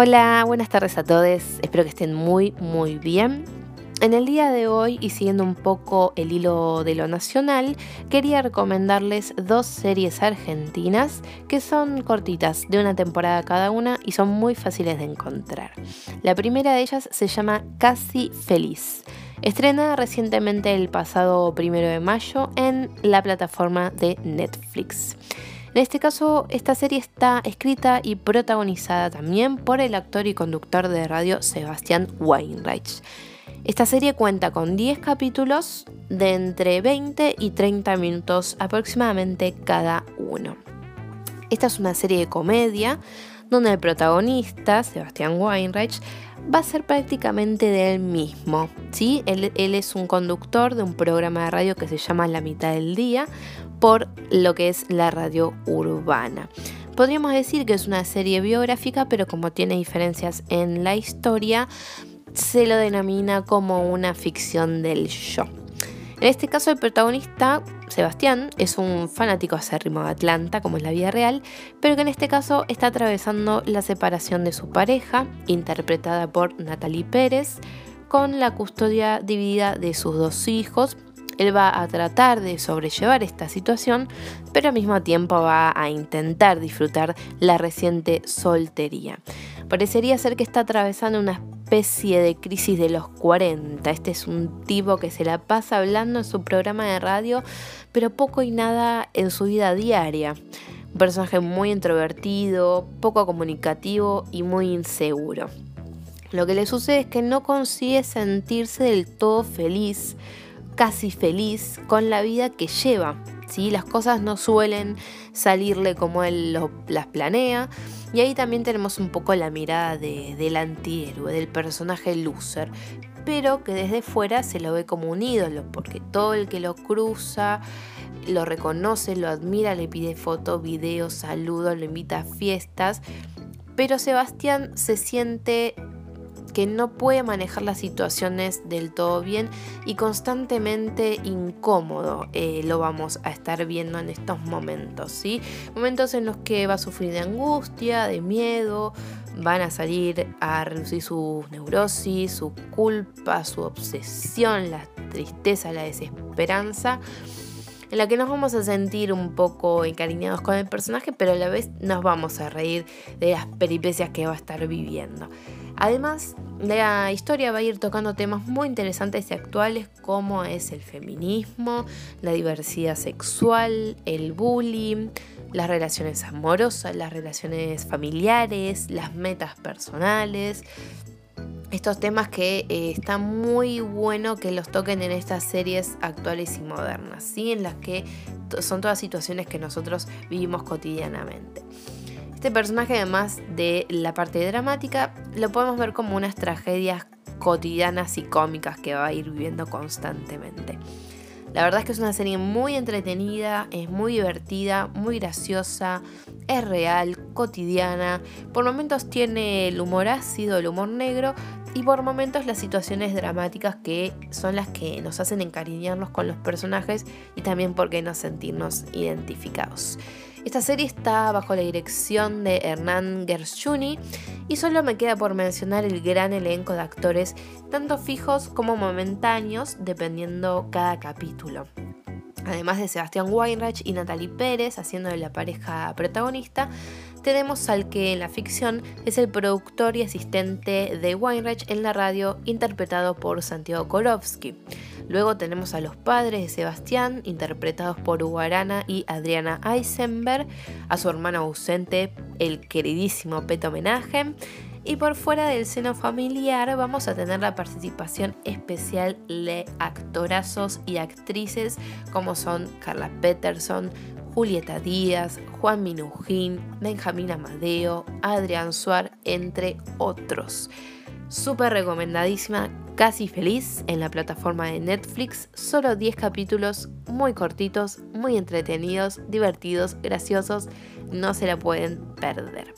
Hola, buenas tardes a todos. Espero que estén muy, muy bien. En el día de hoy, y siguiendo un poco el hilo de lo nacional, quería recomendarles dos series argentinas que son cortitas, de una temporada cada una y son muy fáciles de encontrar. La primera de ellas se llama Casi Feliz. Estrenada recientemente el pasado primero de mayo en la plataforma de Netflix. En este caso, esta serie está escrita y protagonizada también por el actor y conductor de radio Sebastián Weinreich. Esta serie cuenta con 10 capítulos de entre 20 y 30 minutos aproximadamente cada uno. Esta es una serie de comedia donde el protagonista, Sebastián Weinreich, va a ser prácticamente de él mismo. ¿sí? Él, él, es un conductor de un programa de radio que se llama La mitad del día por lo que es la radio urbana. Podríamos decir que es una serie biográfica, pero como tiene diferencias en la historia, se lo denomina como una ficción del yo. En este caso el protagonista, Sebastián, es un fanático acérrimo de Atlanta, como es la vida real, pero que en este caso está atravesando la separación de su pareja, interpretada por Natalie Pérez, con la custodia dividida de sus dos hijos. Él va a tratar de sobrellevar esta situación, pero al mismo tiempo va a intentar disfrutar la reciente soltería. Parecería ser que está atravesando una especie de crisis de los 40. Este es un tipo que se la pasa hablando en su programa de radio, pero poco y nada en su vida diaria. Un personaje muy introvertido, poco comunicativo y muy inseguro. Lo que le sucede es que no consigue sentirse del todo feliz, casi feliz, con la vida que lleva. ¿sí? Las cosas no suelen salirle como él las planea y ahí también tenemos un poco la mirada del antihéroe, del personaje loser, pero que desde fuera se lo ve como un ídolo, porque todo el que lo cruza lo reconoce, lo admira, le pide fotos, videos, saludos, lo invita a fiestas. Pero Sebastián se siente que no puede manejar las situaciones del todo bien y constantemente incómodo eh, lo vamos a estar viendo en estos momentos, ¿sí? Momentos en los que va a sufrir de angustia, de miedo, van a salir a reducir su neurosis, su culpa, su obsesión, la tristeza, la desesperanza en la que nos vamos a sentir un poco encariñados con el personaje, pero a la vez nos vamos a reír de las peripecias que va a estar viviendo. Además, la historia va a ir tocando temas muy interesantes y actuales como es el feminismo, la diversidad sexual, el bullying, las relaciones amorosas, las relaciones familiares, las metas personales. Estos temas que eh, está muy bueno que los toquen en estas series actuales y modernas, ¿sí? en las que son todas situaciones que nosotros vivimos cotidianamente. Este personaje, además de la parte dramática, lo podemos ver como unas tragedias cotidianas y cómicas que va a ir viviendo constantemente. La verdad es que es una serie muy entretenida, es muy divertida, muy graciosa, es real, cotidiana. Por momentos tiene el humor ácido, el humor negro y por momentos las situaciones dramáticas que son las que nos hacen encariñarnos con los personajes y también por qué no sentirnos identificados. Esta serie está bajo la dirección de Hernán Gershuni y solo me queda por mencionar el gran elenco de actores, tanto fijos como momentáneos, dependiendo cada capítulo. Además de Sebastián Weinreich y Natalie Pérez haciendo de la pareja protagonista, tenemos al que en la ficción es el productor y asistente de Weinreich en la radio, interpretado por Santiago Korovsky. Luego tenemos a los padres de Sebastián, interpretados por Ugarana y Adriana Eisenberg, a su hermano ausente, el queridísimo Peto Homenaje. Y por fuera del seno familiar vamos a tener la participación especial de actorazos y actrices como son Carla Peterson, Julieta Díaz, Juan Minujín, Benjamín Amadeo, Adrián Suar, entre otros. Súper recomendadísima, casi feliz en la plataforma de Netflix. Solo 10 capítulos muy cortitos, muy entretenidos, divertidos, graciosos. No se la pueden perder.